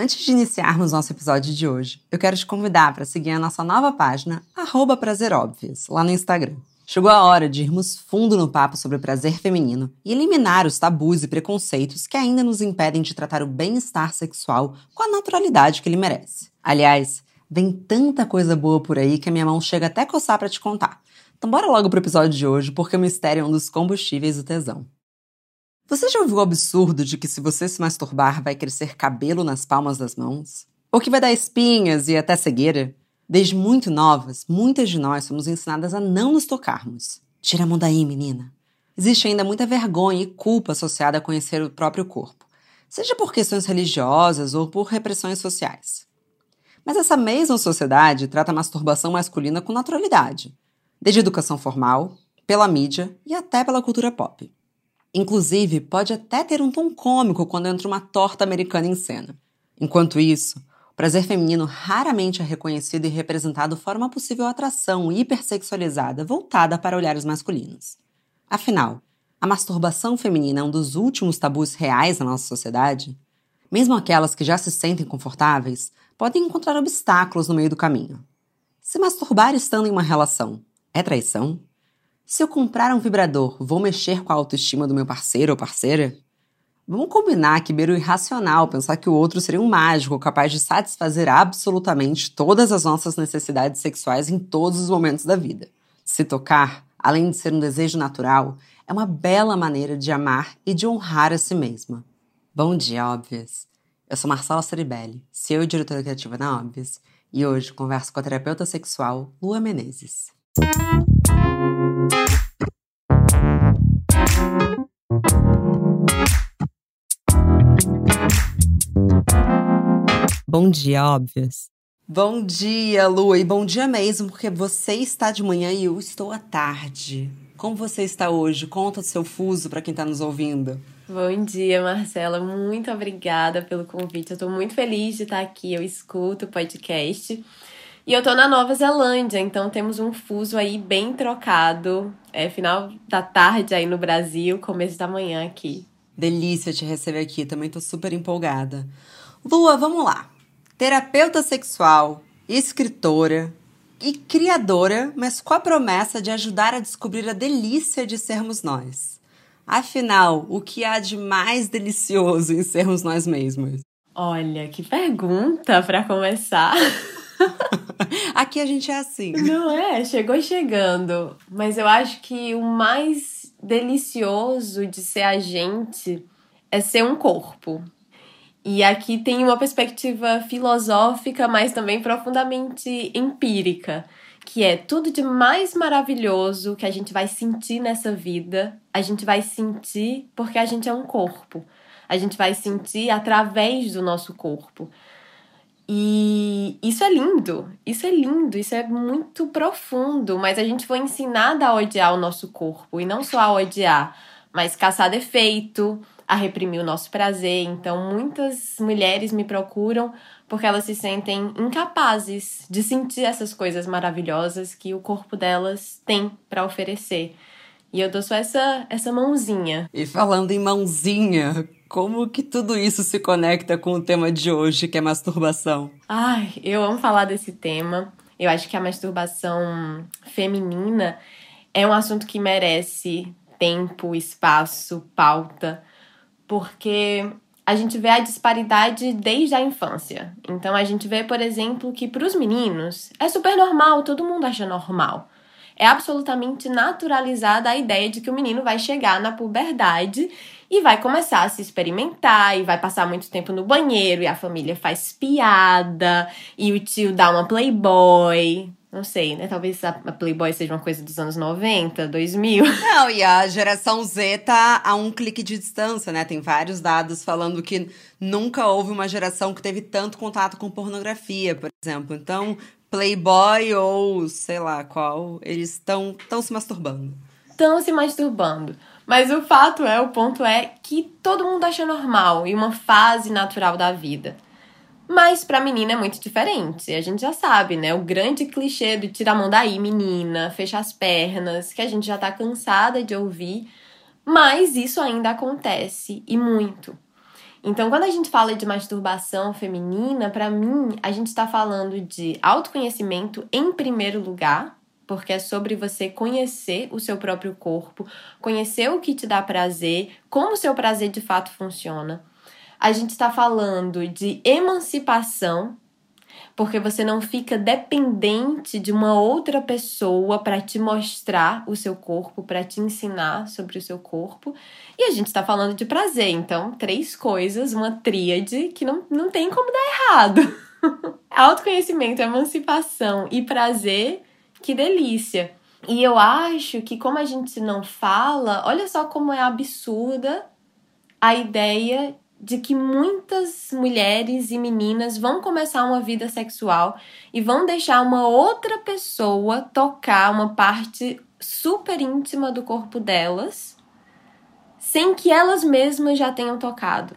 Antes de iniciarmos nosso episódio de hoje, eu quero te convidar para seguir a nossa nova página, prazeróbvias, lá no Instagram. Chegou a hora de irmos fundo no papo sobre o prazer feminino e eliminar os tabus e preconceitos que ainda nos impedem de tratar o bem-estar sexual com a naturalidade que ele merece. Aliás, vem tanta coisa boa por aí que a minha mão chega até coçar para te contar. Então bora logo pro episódio de hoje, porque o mistério é um dos combustíveis do tesão. Você já ouviu o absurdo de que se você se masturbar vai crescer cabelo nas palmas das mãos? Ou que vai dar espinhas e até cegueira? Desde muito novas, muitas de nós somos ensinadas a não nos tocarmos. Tira a mão daí, menina. Existe ainda muita vergonha e culpa associada a conhecer o próprio corpo, seja por questões religiosas ou por repressões sociais. Mas essa mesma sociedade trata a masturbação masculina com naturalidade, desde educação formal, pela mídia e até pela cultura pop. Inclusive, pode até ter um tom cômico quando entra uma torta americana em cena. Enquanto isso, o prazer feminino raramente é reconhecido e representado de forma possível atração hipersexualizada voltada para olhares masculinos. Afinal, a masturbação feminina é um dos últimos tabus reais na nossa sociedade? Mesmo aquelas que já se sentem confortáveis podem encontrar obstáculos no meio do caminho. Se masturbar estando em uma relação é traição? Se eu comprar um vibrador, vou mexer com a autoestima do meu parceiro ou parceira? Vamos combinar que beira o irracional pensar que o outro seria um mágico capaz de satisfazer absolutamente todas as nossas necessidades sexuais em todos os momentos da vida. Se tocar, além de ser um desejo natural, é uma bela maneira de amar e de honrar a si mesma. Bom dia, óbvias! Eu sou Marcela Ceribelli, CEO e diretora criativa na Óbvias, e hoje converso com a terapeuta sexual Lua Menezes. Bom dia, óbvias. Bom dia, Lua, e bom dia mesmo, porque você está de manhã e eu estou à tarde. Como você está hoje? Conta do seu fuso para quem está nos ouvindo. Bom dia, Marcela. Muito obrigada pelo convite. Eu estou muito feliz de estar aqui. Eu escuto o podcast. E eu tô na Nova Zelândia, então temos um fuso aí bem trocado. É final da tarde aí no Brasil, começo da manhã aqui. Delícia te receber aqui, também tô super empolgada. Lua, vamos lá terapeuta sexual, escritora e criadora, mas com a promessa de ajudar a descobrir a delícia de sermos nós. Afinal, o que há de mais delicioso em sermos nós mesmos? Olha, que pergunta para começar. Aqui a gente é assim. Não é? Chegou chegando. Mas eu acho que o mais delicioso de ser a gente é ser um corpo. E aqui tem uma perspectiva filosófica, mas também profundamente empírica, que é tudo de mais maravilhoso que a gente vai sentir nessa vida, a gente vai sentir porque a gente é um corpo. A gente vai sentir através do nosso corpo. E isso é lindo, isso é lindo, isso é muito profundo, mas a gente foi ensinada a odiar o nosso corpo e não só a odiar, mas caçar defeito, a reprimir o nosso prazer. Então, muitas mulheres me procuram porque elas se sentem incapazes de sentir essas coisas maravilhosas que o corpo delas tem para oferecer. E eu dou só essa, essa mãozinha. E falando em mãozinha, como que tudo isso se conecta com o tema de hoje, que é masturbação? Ai, eu amo falar desse tema. Eu acho que a masturbação feminina é um assunto que merece tempo, espaço, pauta, porque a gente vê a disparidade desde a infância. Então a gente vê, por exemplo, que para os meninos é super normal, todo mundo acha normal. É absolutamente naturalizada a ideia de que o menino vai chegar na puberdade e vai começar a se experimentar e vai passar muito tempo no banheiro e a família faz piada e o tio dá uma playboy. Não sei, né? Talvez a Playboy seja uma coisa dos anos 90, 2000. Não, e a geração Z tá a um clique de distância, né? Tem vários dados falando que nunca houve uma geração que teve tanto contato com pornografia, por exemplo. Então, Playboy ou sei lá qual, eles estão se masturbando. Estão se masturbando. Mas o fato é, o ponto é que todo mundo acha normal e uma fase natural da vida. Mas pra menina é muito diferente. A gente já sabe, né? O grande clichê do tirar a mão daí, menina, fecha as pernas, que a gente já tá cansada de ouvir. Mas isso ainda acontece e muito. Então, quando a gente fala de masturbação feminina, para mim, a gente está falando de autoconhecimento em primeiro lugar, porque é sobre você conhecer o seu próprio corpo, conhecer o que te dá prazer, como o seu prazer de fato funciona. A gente está falando de emancipação, porque você não fica dependente de uma outra pessoa para te mostrar o seu corpo, para te ensinar sobre o seu corpo. E a gente está falando de prazer, então, três coisas, uma tríade que não, não tem como dar errado. Autoconhecimento, emancipação e prazer, que delícia. E eu acho que, como a gente não fala, olha só como é absurda a ideia de que muitas mulheres e meninas vão começar uma vida sexual e vão deixar uma outra pessoa tocar uma parte super íntima do corpo delas sem que elas mesmas já tenham tocado.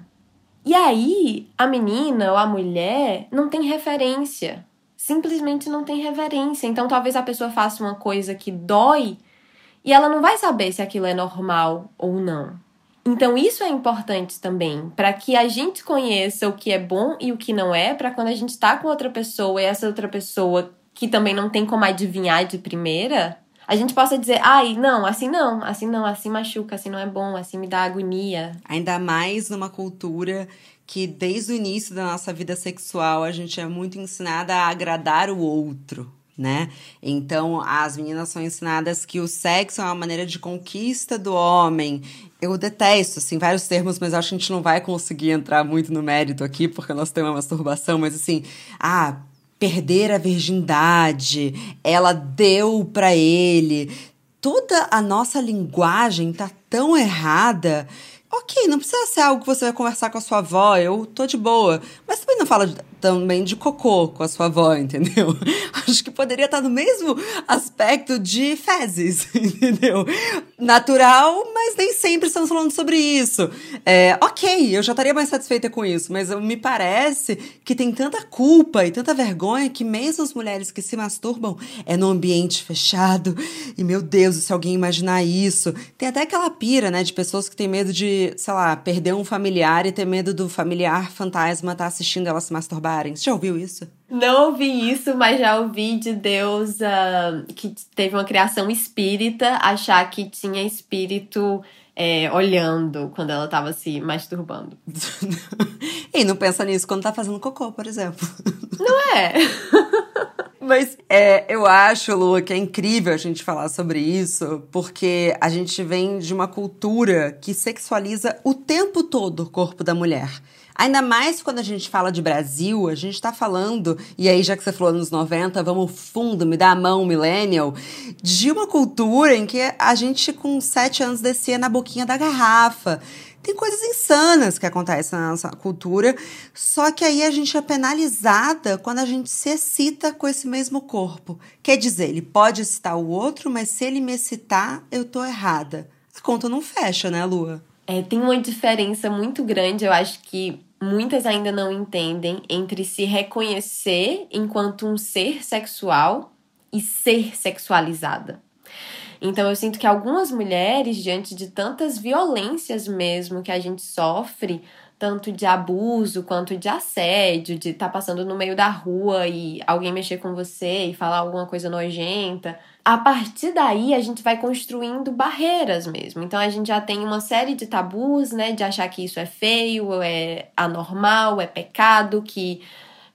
E aí, a menina ou a mulher não tem referência. Simplesmente não tem referência. Então, talvez a pessoa faça uma coisa que dói e ela não vai saber se aquilo é normal ou não. Então, isso é importante também, para que a gente conheça o que é bom e o que não é, para quando a gente tá com outra pessoa e essa outra pessoa que também não tem como adivinhar de primeira, a gente possa dizer, ai, não, assim não, assim não, assim machuca, assim não é bom, assim me dá agonia. Ainda mais numa cultura que desde o início da nossa vida sexual a gente é muito ensinada a agradar o outro né? Então, as meninas são ensinadas que o sexo é uma maneira de conquista do homem. Eu detesto, assim, vários termos, mas acho que a gente não vai conseguir entrar muito no mérito aqui, porque nós temos uma masturbação, mas assim, ah, perder a virgindade, ela deu para ele. Toda a nossa linguagem tá tão errada Ok, não precisa ser algo que você vai conversar com a sua avó, eu tô de boa. Mas também não fala de, também de cocô com a sua avó, entendeu? Acho que poderia estar no mesmo aspecto de fezes, entendeu? Natural, mas nem sempre estamos falando sobre isso. É, ok, eu já estaria mais satisfeita com isso, mas me parece que tem tanta culpa e tanta vergonha que mesmo as mulheres que se masturbam é no ambiente fechado. E meu Deus, se alguém imaginar isso. Tem até aquela pira, né, de pessoas que têm medo de sei lá, perder um familiar e ter medo do familiar fantasma estar tá assistindo elas se masturbarem. Você já ouviu isso? Não ouvi isso, mas já ouvi de Deus uh, que teve uma criação espírita achar que tinha espírito é, olhando quando ela estava se masturbando. e não pensa nisso quando tá fazendo cocô, por exemplo. Não é? Mas é, eu acho, Lua, que é incrível a gente falar sobre isso, porque a gente vem de uma cultura que sexualiza o tempo todo o corpo da mulher. Ainda mais quando a gente fala de Brasil, a gente tá falando, e aí já que você falou nos 90, vamos fundo, me dá a mão, millennial, de uma cultura em que a gente com sete anos descia na boquinha da garrafa. Tem coisas insanas que acontecem na nossa cultura, só que aí a gente é penalizada quando a gente se excita com esse mesmo corpo. Quer dizer, ele pode excitar o outro, mas se ele me excitar, eu tô errada. A conta não fecha, né, Lua? É, tem uma diferença muito grande, eu acho que muitas ainda não entendem, entre se reconhecer enquanto um ser sexual e ser sexualizada. Então eu sinto que algumas mulheres, diante de tantas violências mesmo que a gente sofre, tanto de abuso quanto de assédio, de estar tá passando no meio da rua e alguém mexer com você e falar alguma coisa nojenta. A partir daí a gente vai construindo barreiras mesmo. Então a gente já tem uma série de tabus, né, de achar que isso é feio, é anormal, é pecado, que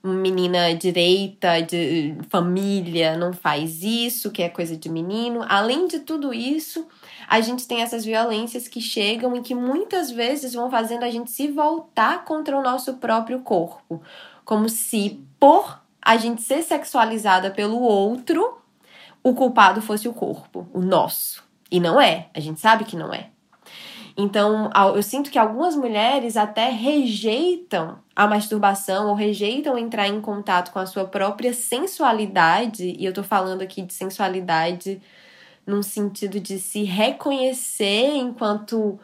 menina direita, de família, não faz isso, que é coisa de menino. Além de tudo isso, a gente tem essas violências que chegam e que muitas vezes vão fazendo a gente se voltar contra o nosso próprio corpo. Como se, por a gente ser sexualizada pelo outro, o culpado fosse o corpo, o nosso. E não é, a gente sabe que não é. Então, eu sinto que algumas mulheres até rejeitam a masturbação ou rejeitam entrar em contato com a sua própria sensualidade, e eu tô falando aqui de sensualidade num sentido de se reconhecer enquanto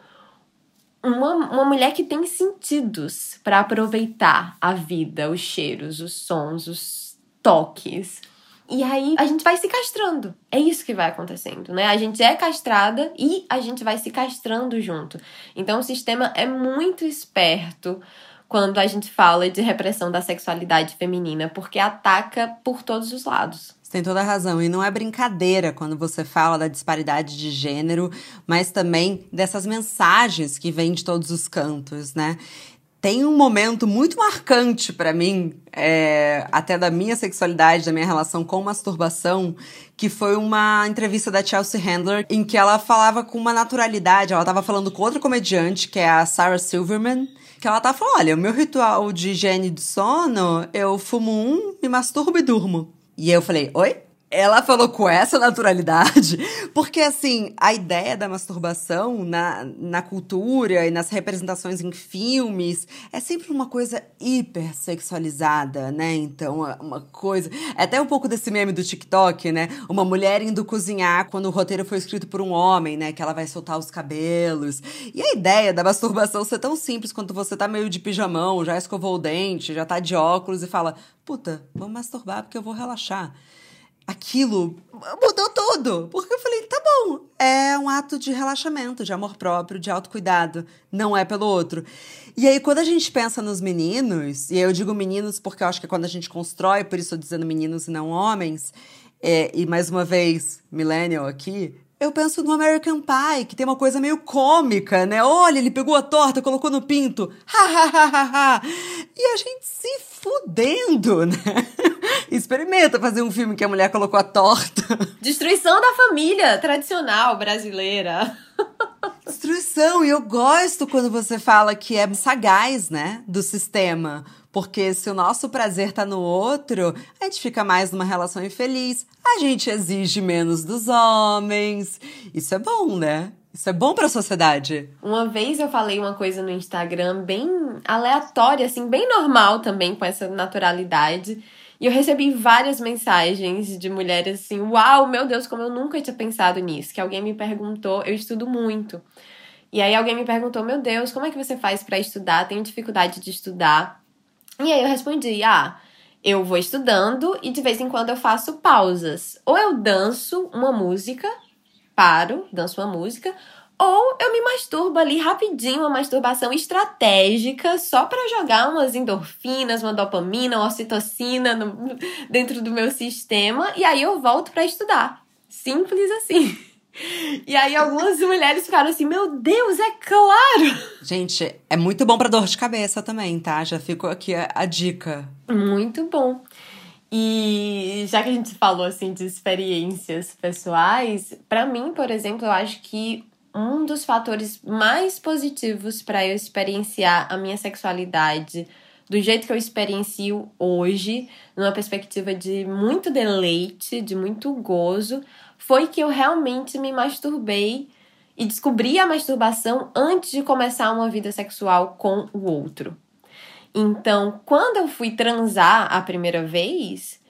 uma, uma mulher que tem sentidos para aproveitar a vida, os cheiros, os sons, os toques. E aí a gente vai se castrando. É isso que vai acontecendo, né? A gente é castrada e a gente vai se castrando junto. Então o sistema é muito esperto quando a gente fala de repressão da sexualidade feminina, porque ataca por todos os lados. Você tem toda a razão. E não é brincadeira quando você fala da disparidade de gênero, mas também dessas mensagens que vêm de todos os cantos, né? Tem um momento muito marcante para mim, é, até da minha sexualidade, da minha relação com masturbação, que foi uma entrevista da Chelsea Handler, em que ela falava com uma naturalidade. Ela estava falando com outra comediante, que é a Sarah Silverman, que ela tava falando: olha, o meu ritual de higiene de sono, eu fumo um, me masturbo e durmo. E eu falei: oi? Ela falou com essa naturalidade, porque assim, a ideia da masturbação na, na cultura e nas representações em filmes é sempre uma coisa hiper sexualizada, né? Então, é uma coisa. É até um pouco desse meme do TikTok, né? Uma mulher indo cozinhar quando o roteiro foi escrito por um homem, né? Que ela vai soltar os cabelos. E a ideia da masturbação ser tão simples quanto você tá meio de pijamão, já escovou o dente, já tá de óculos e fala: puta, vou masturbar porque eu vou relaxar aquilo mudou tudo. Porque eu falei, tá bom, é um ato de relaxamento, de amor próprio, de autocuidado, não é pelo outro. E aí, quando a gente pensa nos meninos, e eu digo meninos porque eu acho que é quando a gente constrói, por isso eu dizendo meninos e não homens, é, e mais uma vez, millennial aqui, eu penso no American Pie, que tem uma coisa meio cômica, né? Olha, ele pegou a torta, colocou no pinto. Ha, ha, ha, ha, ha. E a gente se fudendo, né? Experimenta fazer um filme que a mulher colocou a torta. Destruição da família tradicional brasileira. Destruição. E eu gosto quando você fala que é sagaz, né? Do sistema. Porque se o nosso prazer tá no outro, a gente fica mais numa relação infeliz. A gente exige menos dos homens. Isso é bom, né? Isso é bom para a sociedade. Uma vez eu falei uma coisa no Instagram bem aleatória, assim, bem normal também, com essa naturalidade. E eu recebi várias mensagens de mulheres assim: Uau, meu Deus, como eu nunca tinha pensado nisso. Que alguém me perguntou, eu estudo muito. E aí alguém me perguntou: Meu Deus, como é que você faz para estudar? Tenho dificuldade de estudar. E aí eu respondi: ah, eu vou estudando e de vez em quando eu faço pausas. Ou eu danço uma música, paro, danço uma música, ou eu me masturbo ali rapidinho, uma masturbação estratégica, só para jogar umas endorfinas, uma dopamina, uma ocitocina no, dentro do meu sistema, e aí eu volto para estudar. Simples assim. E aí algumas mulheres ficaram assim: "Meu Deus, é claro". Gente, é muito bom para dor de cabeça também, tá? Já ficou aqui a, a dica. Muito bom. E já que a gente falou assim de experiências pessoais, para mim, por exemplo, eu acho que um dos fatores mais positivos para eu experienciar a minha sexualidade do jeito que eu experiencio hoje, numa perspectiva de muito deleite, de muito gozo, foi que eu realmente me masturbei e descobri a masturbação antes de começar uma vida sexual com o outro. Então, quando eu fui transar a primeira vez,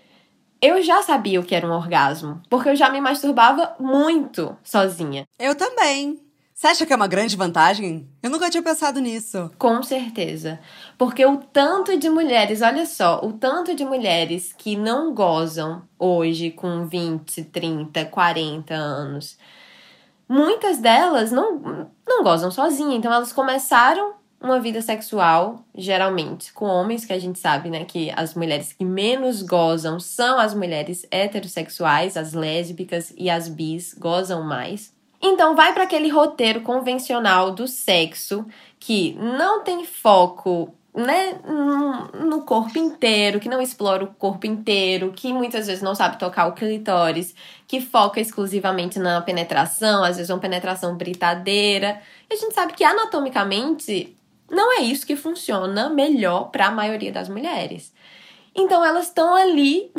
eu já sabia o que era um orgasmo, porque eu já me masturbava muito sozinha. Eu também. Você acha que é uma grande vantagem? Eu nunca tinha pensado nisso. Com certeza. Porque o tanto de mulheres, olha só, o tanto de mulheres que não gozam hoje com 20, 30, 40 anos, muitas delas não, não gozam sozinhas. Então elas começaram uma vida sexual, geralmente, com homens, que a gente sabe, né, que as mulheres que menos gozam são as mulheres heterossexuais, as lésbicas e as bis gozam mais. Então, vai para aquele roteiro convencional do sexo que não tem foco né, no corpo inteiro, que não explora o corpo inteiro, que muitas vezes não sabe tocar o clitóris, que foca exclusivamente na penetração, às vezes uma penetração britadeira. E a gente sabe que anatomicamente não é isso que funciona melhor para a maioria das mulheres. Então elas estão ali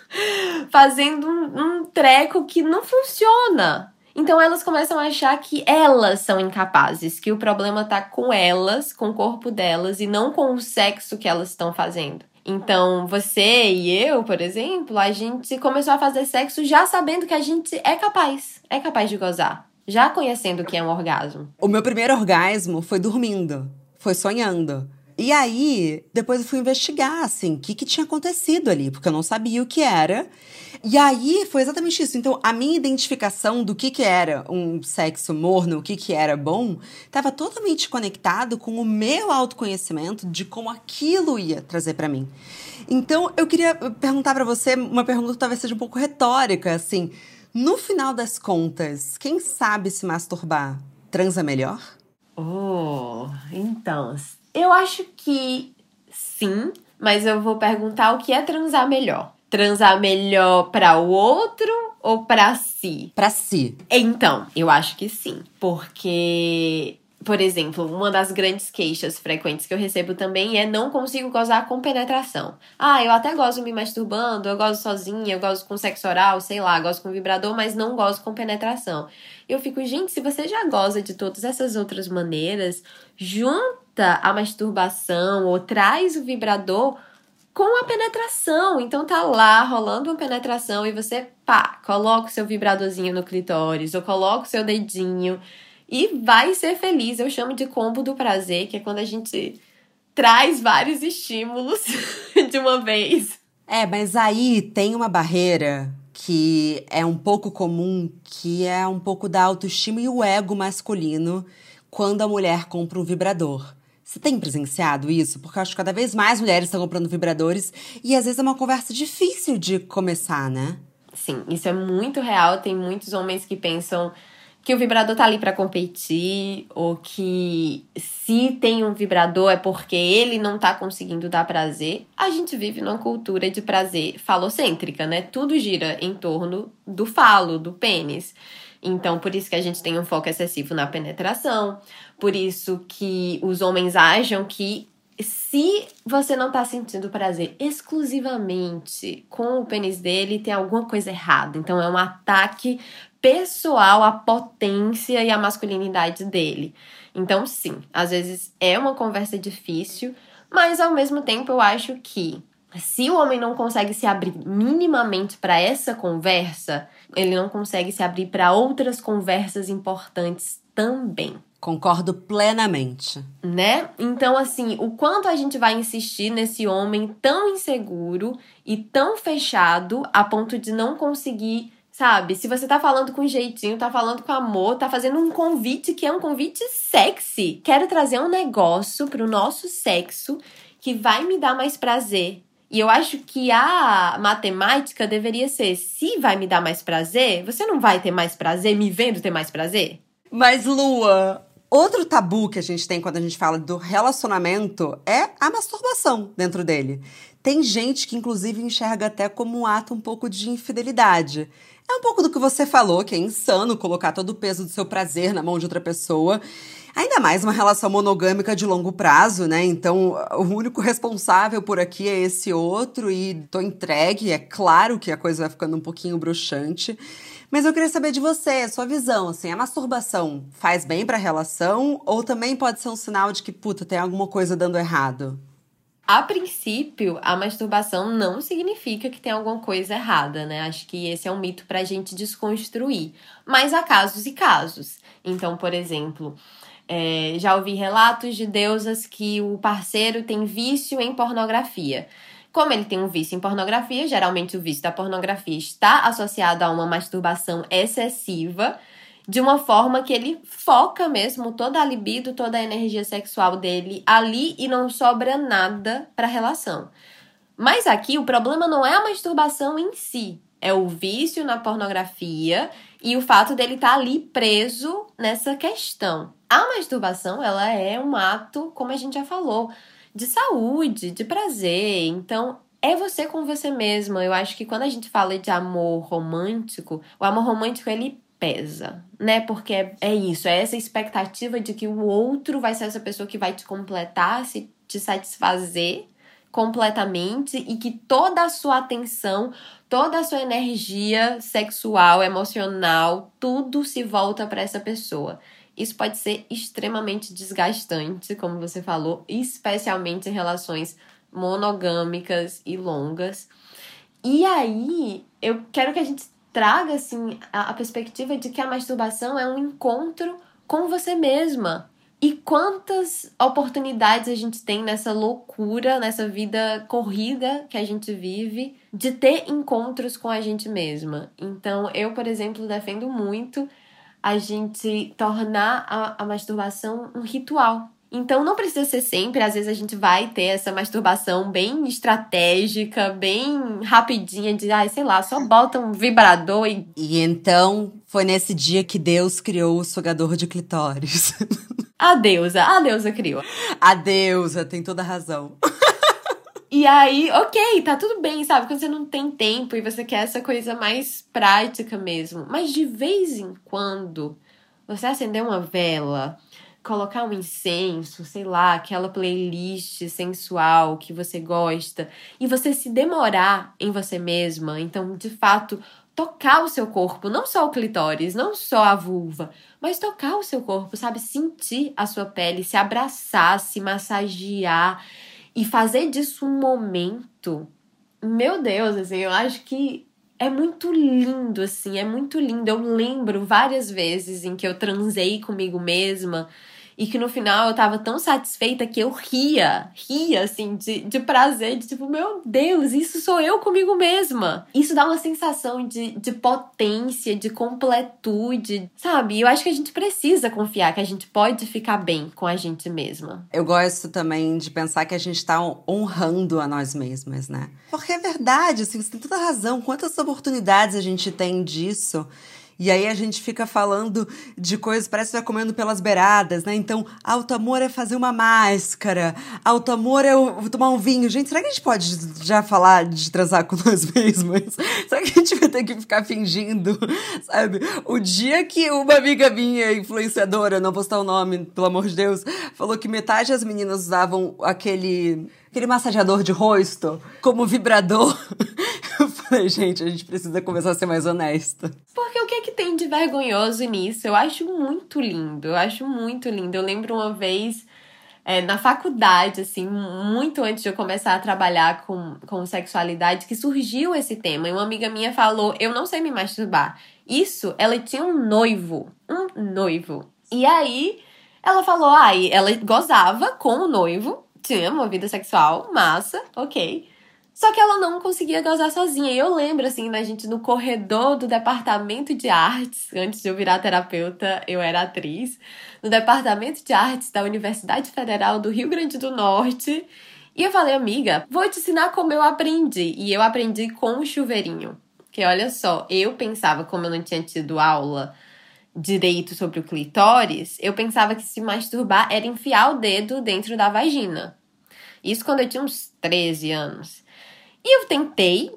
fazendo um, um treco que não funciona. Então elas começam a achar que elas são incapazes, que o problema tá com elas, com o corpo delas e não com o sexo que elas estão fazendo. Então, você e eu, por exemplo, a gente começou a fazer sexo já sabendo que a gente é capaz, é capaz de gozar, já conhecendo o que é um orgasmo. O meu primeiro orgasmo foi dormindo, foi sonhando. E aí, depois eu fui investigar, assim, o que, que tinha acontecido ali, porque eu não sabia o que era. E aí foi exatamente isso. Então, a minha identificação do que, que era um sexo morno, o que, que era bom, estava totalmente conectado com o meu autoconhecimento de como aquilo ia trazer para mim. Então, eu queria perguntar para você uma pergunta que talvez seja um pouco retórica, assim. No final das contas, quem sabe se masturbar transa melhor? Oh, então, eu acho que sim, mas eu vou perguntar o que é transar melhor. Transar melhor para o outro ou para si? Para si. Então, eu acho que sim, porque por exemplo, uma das grandes queixas frequentes que eu recebo também é não consigo gozar com penetração. Ah, eu até gosto me masturbando, eu gosto sozinha, eu gosto com sexo oral, sei lá, gosto com vibrador, mas não gosto com penetração. Eu fico, gente, se você já goza de todas essas outras maneiras, junta a masturbação ou traz o vibrador com a penetração. Então tá lá rolando uma penetração e você, pá, coloca o seu vibradorzinho no clitóris ou coloca o seu dedinho e vai ser feliz. Eu chamo de combo do prazer, que é quando a gente traz vários estímulos de uma vez. É, mas aí tem uma barreira que é um pouco comum, que é um pouco da autoestima e o ego masculino quando a mulher compra um vibrador. Você tem presenciado isso? Porque eu acho que cada vez mais mulheres estão comprando vibradores e às vezes é uma conversa difícil de começar, né? Sim, isso é muito real. Tem muitos homens que pensam que o vibrador tá ali para competir, ou que se tem um vibrador é porque ele não tá conseguindo dar prazer. A gente vive numa cultura de prazer falocêntrica, né? Tudo gira em torno do falo, do pênis. Então, por isso que a gente tem um foco excessivo na penetração, por isso que os homens acham que se você não tá sentindo prazer exclusivamente com o pênis dele, tem alguma coisa errada. Então é um ataque pessoal a potência e a masculinidade dele. Então, sim, às vezes é uma conversa difícil, mas ao mesmo tempo eu acho que se o homem não consegue se abrir minimamente para essa conversa, ele não consegue se abrir para outras conversas importantes também. Concordo plenamente. Né? Então, assim, o quanto a gente vai insistir nesse homem tão inseguro e tão fechado a ponto de não conseguir Sabe? Se você tá falando com jeitinho, tá falando com amor, tá fazendo um convite que é um convite sexy. Quero trazer um negócio pro nosso sexo que vai me dar mais prazer. E eu acho que a matemática deveria ser: se vai me dar mais prazer, você não vai ter mais prazer me vendo ter mais prazer? Mas, Lua, outro tabu que a gente tem quando a gente fala do relacionamento é a masturbação dentro dele. Tem gente que, inclusive, enxerga até como um ato um pouco de infidelidade. É um pouco do que você falou, que é insano colocar todo o peso do seu prazer na mão de outra pessoa. Ainda mais uma relação monogâmica de longo prazo, né? Então, o único responsável por aqui é esse outro e tô entregue. É claro que a coisa vai ficando um pouquinho bruxante. Mas eu queria saber de você, sua visão, assim, a masturbação faz bem para a relação ou também pode ser um sinal de que, puta, tem alguma coisa dando errado? A princípio, a masturbação não significa que tem alguma coisa errada, né? Acho que esse é um mito pra gente desconstruir. Mas há casos e casos. Então, por exemplo, é, já ouvi relatos de deusas que o parceiro tem vício em pornografia. Como ele tem um vício em pornografia, geralmente o vício da pornografia está associado a uma masturbação excessiva de uma forma que ele foca mesmo toda a libido, toda a energia sexual dele ali e não sobra nada para a relação. Mas aqui o problema não é a masturbação em si, é o vício na pornografia e o fato dele estar tá ali preso nessa questão. A masturbação, ela é um ato, como a gente já falou, de saúde, de prazer. Então, é você com você mesma. Eu acho que quando a gente fala de amor romântico, o amor romântico ele pesa, né? Porque é, é isso, é essa expectativa de que o outro vai ser essa pessoa que vai te completar, se te satisfazer completamente e que toda a sua atenção, toda a sua energia sexual, emocional, tudo se volta para essa pessoa. Isso pode ser extremamente desgastante, como você falou, especialmente em relações monogâmicas e longas. E aí, eu quero que a gente traga assim a, a perspectiva de que a masturbação é um encontro com você mesma. E quantas oportunidades a gente tem nessa loucura, nessa vida corrida que a gente vive, de ter encontros com a gente mesma. Então, eu, por exemplo, defendo muito a gente tornar a, a masturbação um ritual. Então não precisa ser sempre, às vezes a gente vai ter essa masturbação bem estratégica, bem rapidinha de, ai, sei lá, só bota um vibrador e E então foi nesse dia que Deus criou o sugador de clitóris. a deusa, a deusa criou. A deusa tem toda a razão. E aí, ok, tá tudo bem, sabe? Quando você não tem tempo e você quer essa coisa mais prática mesmo. Mas de vez em quando, você acender uma vela, colocar um incenso, sei lá, aquela playlist sensual que você gosta, e você se demorar em você mesma, então, de fato, tocar o seu corpo, não só o clitóris, não só a vulva, mas tocar o seu corpo, sabe? Sentir a sua pele, se abraçar, se massagear e fazer disso um momento. Meu Deus, assim, eu acho que é muito lindo, assim, é muito lindo. Eu lembro várias vezes em que eu transei comigo mesma e que no final eu tava tão satisfeita que eu ria, ria, assim, de, de prazer, de tipo, meu Deus, isso sou eu comigo mesma. Isso dá uma sensação de, de potência, de completude, sabe? Eu acho que a gente precisa confiar que a gente pode ficar bem com a gente mesma. Eu gosto também de pensar que a gente tá honrando a nós mesmas, né? Porque é verdade, assim, você tem toda razão. Quantas oportunidades a gente tem disso? E aí a gente fica falando de coisas, parece que vai comendo pelas beiradas, né? Então, alto amor é fazer uma máscara, alto amor é tomar um vinho. Gente, será que a gente pode já falar de transar com nós mesmos? Será que a gente vai ter que ficar fingindo, sabe? O dia que uma amiga minha, influenciadora, não vou citar o nome, pelo amor de Deus, falou que metade das meninas usavam aquele aquele massageador de rosto como vibrador. Falei, gente, a gente precisa começar a ser mais honesta. Porque o que é que tem de vergonhoso nisso? Eu acho muito lindo, eu acho muito lindo. Eu lembro uma vez é, na faculdade, assim, muito antes de eu começar a trabalhar com, com sexualidade, que surgiu esse tema. E uma amiga minha falou: Eu não sei me masturbar. Isso, ela tinha um noivo. Um noivo. E aí, ela falou: Ai, ah, ela gozava com o noivo, tinha uma vida sexual, massa, ok. Só que ela não conseguia gozar sozinha. E eu lembro, assim, da gente no corredor do departamento de artes, antes de eu virar terapeuta, eu era atriz, no departamento de artes da Universidade Federal do Rio Grande do Norte. E eu falei, amiga, vou te ensinar como eu aprendi. E eu aprendi com o chuveirinho. Que olha só, eu pensava, como eu não tinha tido aula direito sobre o clitóris, eu pensava que se masturbar era enfiar o dedo dentro da vagina. Isso quando eu tinha uns 13 anos. E eu tentei,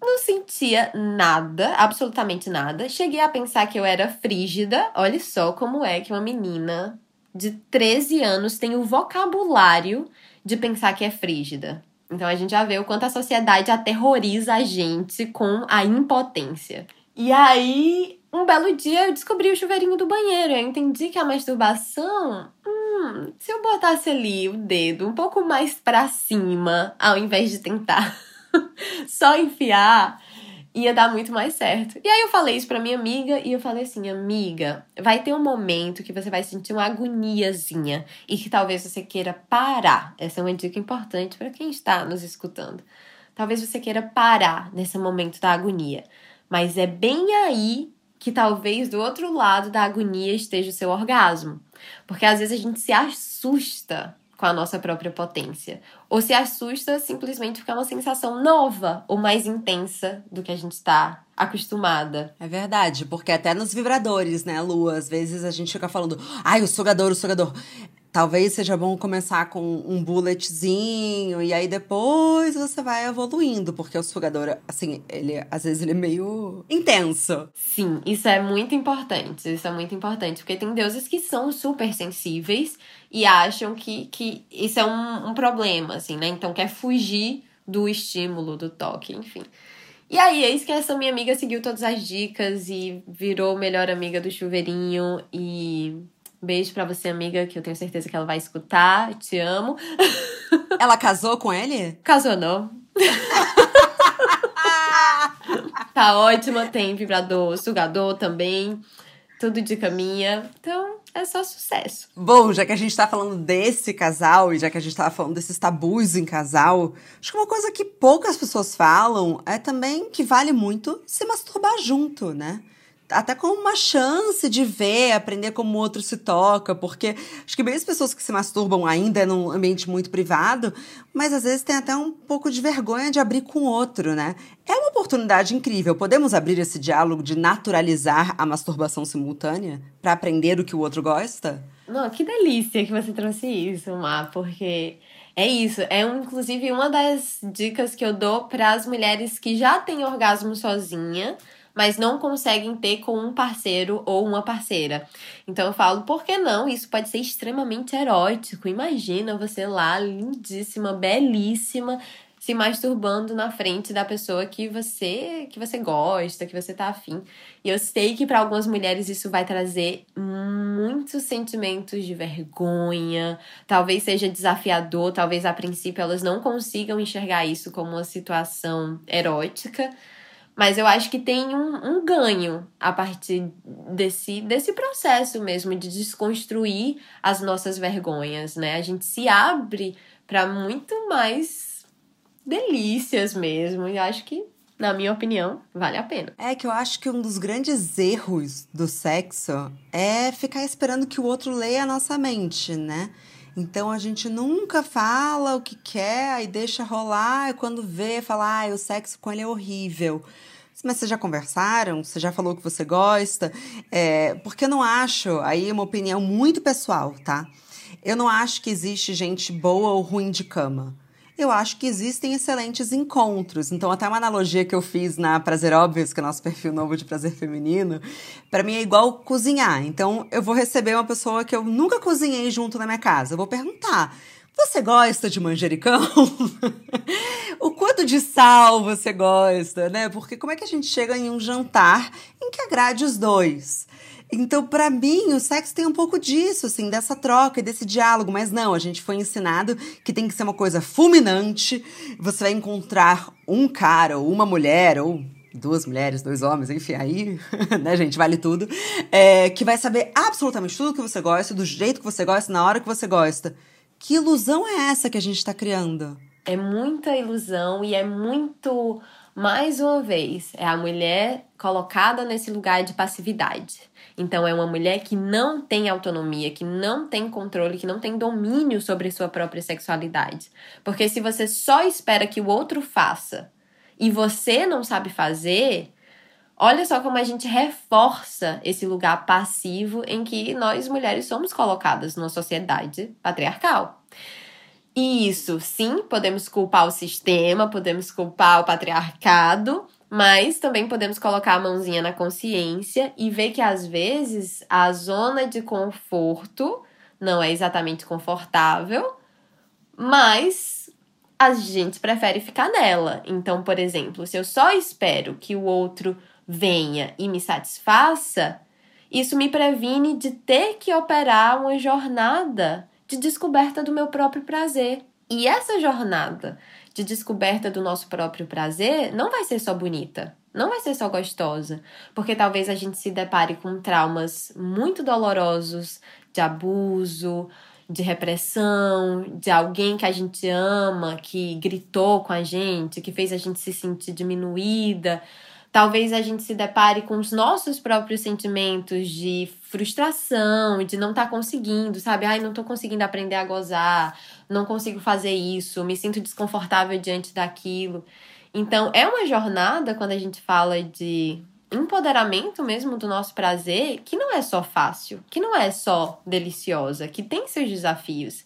não sentia nada, absolutamente nada. Cheguei a pensar que eu era frígida. Olha só como é que uma menina de 13 anos tem o vocabulário de pensar que é frígida. Então a gente já vê o quanto a sociedade aterroriza a gente com a impotência. E aí, um belo dia eu descobri o chuveirinho do banheiro. Eu entendi que a masturbação, hum, se eu botasse ali o dedo um pouco mais para cima, ao invés de tentar só enfiar, ia dar muito mais certo. E aí eu falei isso pra minha amiga e eu falei assim: amiga, vai ter um momento que você vai sentir uma agoniazinha e que talvez você queira parar. Essa é uma dica importante para quem está nos escutando. Talvez você queira parar nesse momento da agonia. Mas é bem aí que talvez do outro lado da agonia esteja o seu orgasmo. Porque às vezes a gente se assusta com a nossa própria potência. Ou se assusta simplesmente porque é uma sensação nova ou mais intensa do que a gente está acostumada. É verdade, porque até nos vibradores, né, Lu? Às vezes a gente fica falando, ai, o sugador, o sugador. Talvez seja bom começar com um bulletzinho e aí depois você vai evoluindo, porque o sugador, assim, ele às vezes ele é meio intenso. Sim, isso é muito importante. Isso é muito importante, porque tem deuses que são super sensíveis e acham que, que isso é um, um problema, assim, né? Então quer fugir do estímulo, do toque, enfim. E aí, eis que essa minha amiga seguiu todas as dicas e virou melhor amiga do chuveirinho e Beijo pra você, amiga, que eu tenho certeza que ela vai escutar. Te amo. Ela casou com ele? Casou, não. tá ótima, tem vibrador, sugador também. tudo de caminha. Então, é só sucesso. Bom, já que a gente tá falando desse casal e já que a gente tava falando desses tabus em casal, acho que uma coisa que poucas pessoas falam é também que vale muito se masturbar junto, né? Até como uma chance de ver, aprender como o outro se toca, porque acho que as pessoas que se masturbam ainda é num ambiente muito privado, mas às vezes tem até um pouco de vergonha de abrir com o outro, né? É uma oportunidade incrível. Podemos abrir esse diálogo de naturalizar a masturbação simultânea para aprender o que o outro gosta? Não, que delícia que você trouxe isso, Má, porque é isso. É um, inclusive uma das dicas que eu dou para as mulheres que já têm orgasmo sozinha mas não conseguem ter com um parceiro ou uma parceira. Então eu falo, por que não? Isso pode ser extremamente erótico. Imagina você lá, lindíssima, belíssima, se masturbando na frente da pessoa que você que você gosta, que você tá afim. E eu sei que para algumas mulheres isso vai trazer muitos sentimentos de vergonha, talvez seja desafiador, talvez a princípio elas não consigam enxergar isso como uma situação erótica. Mas eu acho que tem um, um, ganho a partir desse, desse processo mesmo de desconstruir as nossas vergonhas, né? A gente se abre para muito mais delícias mesmo. E acho que, na minha opinião, vale a pena. É que eu acho que um dos grandes erros do sexo é ficar esperando que o outro leia a nossa mente, né? Então a gente nunca fala o que quer, aí deixa rolar, e quando vê, fala, ah, o sexo com ele é horrível. Mas vocês já conversaram? Você já falou que você gosta? É, porque eu não acho, aí é uma opinião muito pessoal, tá? Eu não acho que existe gente boa ou ruim de cama. Eu acho que existem excelentes encontros. Então, até uma analogia que eu fiz na Prazer Óbvios, que é o nosso perfil novo de prazer feminino, para mim é igual cozinhar. Então, eu vou receber uma pessoa que eu nunca cozinhei junto na minha casa. Eu vou perguntar: você gosta de manjericão? o quanto de sal você gosta, né? Porque como é que a gente chega em um jantar em que agrade os dois? Então, para mim, o sexo tem um pouco disso, assim, dessa troca e desse diálogo. Mas não, a gente foi ensinado que tem que ser uma coisa fulminante. Você vai encontrar um cara ou uma mulher ou duas mulheres, dois homens, enfim, aí, né, gente, vale tudo. É, que vai saber absolutamente tudo que você gosta, do jeito que você gosta, na hora que você gosta. Que ilusão é essa que a gente está criando? É muita ilusão e é muito, mais uma vez, é a mulher colocada nesse lugar de passividade. Então, é uma mulher que não tem autonomia, que não tem controle, que não tem domínio sobre sua própria sexualidade. Porque se você só espera que o outro faça e você não sabe fazer, Olha só como a gente reforça esse lugar passivo em que nós mulheres somos colocadas numa sociedade patriarcal. E isso, sim, podemos culpar o sistema, podemos culpar o patriarcado, mas também podemos colocar a mãozinha na consciência e ver que às vezes a zona de conforto não é exatamente confortável, mas a gente prefere ficar nela. Então, por exemplo, se eu só espero que o outro venha e me satisfaça, isso me previne de ter que operar uma jornada de descoberta do meu próprio prazer. E essa jornada de descoberta do nosso próprio prazer não vai ser só bonita, não vai ser só gostosa, porque talvez a gente se depare com traumas muito dolorosos de abuso, de repressão, de alguém que a gente ama, que gritou com a gente, que fez a gente se sentir diminuída, Talvez a gente se depare com os nossos próprios sentimentos de frustração, de não estar tá conseguindo, sabe? Ai, não estou conseguindo aprender a gozar, não consigo fazer isso, me sinto desconfortável diante daquilo. Então, é uma jornada quando a gente fala de empoderamento mesmo do nosso prazer, que não é só fácil, que não é só deliciosa, que tem seus desafios.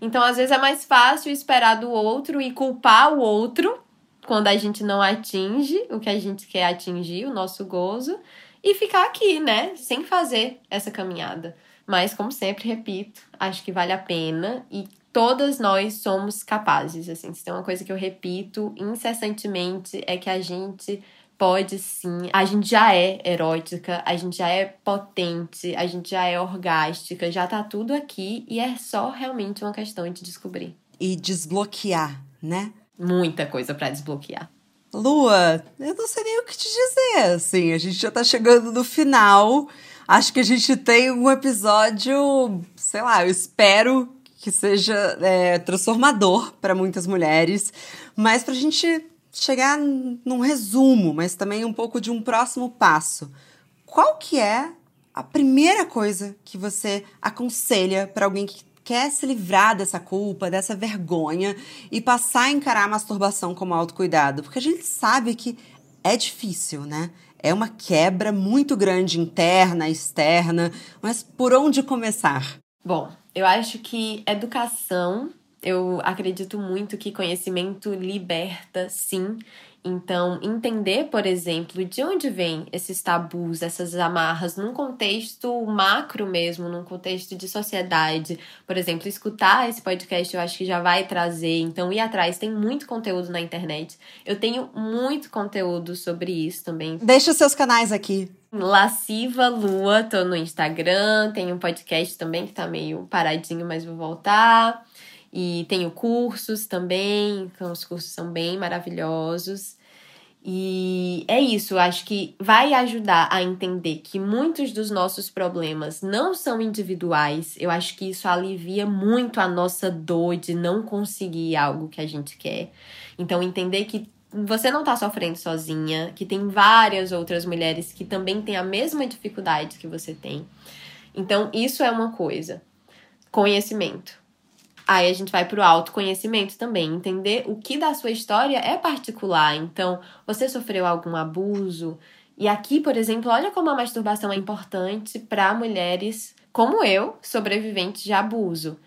Então, às vezes é mais fácil esperar do outro e culpar o outro quando a gente não atinge o que a gente quer atingir, o nosso gozo, e ficar aqui, né, sem fazer essa caminhada. Mas, como sempre repito, acho que vale a pena e todas nós somos capazes. Assim, se tem uma coisa que eu repito incessantemente é que a gente pode sim, a gente já é erótica, a gente já é potente, a gente já é orgástica, já tá tudo aqui e é só realmente uma questão de descobrir. E desbloquear, né? Muita coisa para desbloquear. Lua, eu não sei nem o que te dizer, assim, a gente já tá chegando no final. Acho que a gente tem um episódio, sei lá, eu espero que seja é, transformador para muitas mulheres, mas para a gente chegar num resumo, mas também um pouco de um próximo passo. Qual que é a primeira coisa que você aconselha para alguém que quer se livrar dessa culpa, dessa vergonha e passar a encarar a masturbação como autocuidado? Porque a gente sabe que é difícil, né? É uma quebra muito grande interna, externa, mas por onde começar? Bom, eu acho que educação, eu acredito muito que conhecimento liberta, sim. Então, entender, por exemplo, de onde vêm esses tabus, essas amarras, num contexto macro mesmo, num contexto de sociedade. Por exemplo, escutar esse podcast eu acho que já vai trazer. Então, ir atrás, tem muito conteúdo na internet. Eu tenho muito conteúdo sobre isso também. Deixa os seus canais aqui. Lasciva Lua, tô no Instagram, tem um podcast também que tá meio paradinho, mas vou voltar. E tenho cursos também, então os cursos são bem maravilhosos. E é isso, acho que vai ajudar a entender que muitos dos nossos problemas não são individuais. Eu acho que isso alivia muito a nossa dor de não conseguir algo que a gente quer. Então, entender que você não está sofrendo sozinha, que tem várias outras mulheres que também têm a mesma dificuldade que você tem. Então, isso é uma coisa. Conhecimento. Aí a gente vai para o autoconhecimento também, entender o que da sua história é particular. Então, você sofreu algum abuso? E aqui, por exemplo, olha como a masturbação é importante para mulheres como eu, sobreviventes de abuso.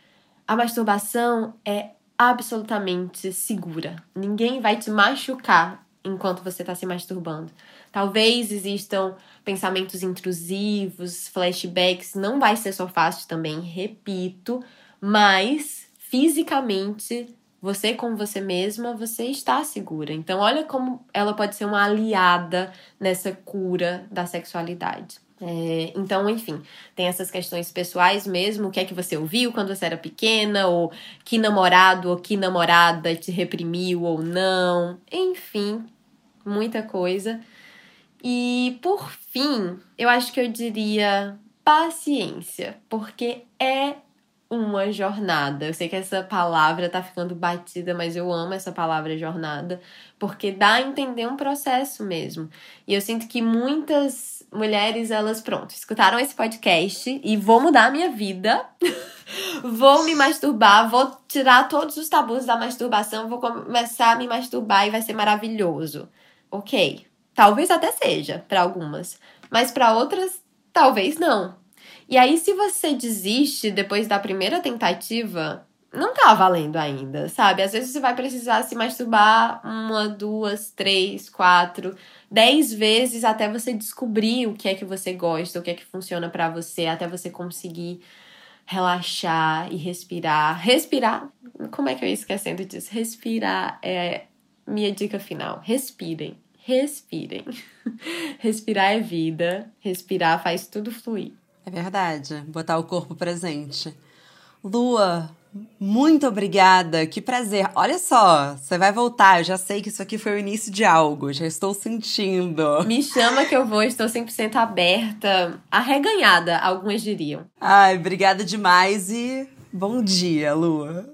A masturbação é absolutamente segura. Ninguém vai te machucar enquanto você está se masturbando. Talvez existam pensamentos intrusivos, flashbacks, não vai ser só fácil também, repito, mas fisicamente, você com você mesma, você está segura. Então, olha como ela pode ser uma aliada nessa cura da sexualidade. É, então, enfim, tem essas questões pessoais mesmo, o que é que você ouviu quando você era pequena, ou que namorado ou que namorada te reprimiu ou não, enfim, muita coisa. E por fim, eu acho que eu diria paciência, porque é uma jornada. Eu sei que essa palavra tá ficando batida, mas eu amo essa palavra jornada, porque dá a entender um processo mesmo. E eu sinto que muitas mulheres, elas, pronto, escutaram esse podcast e vou mudar a minha vida. vou me masturbar, vou tirar todos os tabus da masturbação, vou começar a me masturbar e vai ser maravilhoso. OK. Talvez até seja para algumas, mas para outras talvez não. E aí, se você desiste depois da primeira tentativa, não tá valendo ainda, sabe? Às vezes você vai precisar se masturbar uma, duas, três, quatro, dez vezes até você descobrir o que é que você gosta, o que é que funciona para você, até você conseguir relaxar e respirar. Respirar, como é que eu ia esquecendo disso? Respirar é minha dica final. Respirem, respirem. Respirar é vida, respirar faz tudo fluir. É verdade, botar o corpo presente. Lua, muito obrigada, que prazer. Olha só, você vai voltar, eu já sei que isso aqui foi o início de algo, já estou sentindo. Me chama que eu vou, estou 100% aberta, arreganhada, algumas diriam. Ai, obrigada demais e bom dia, Lua.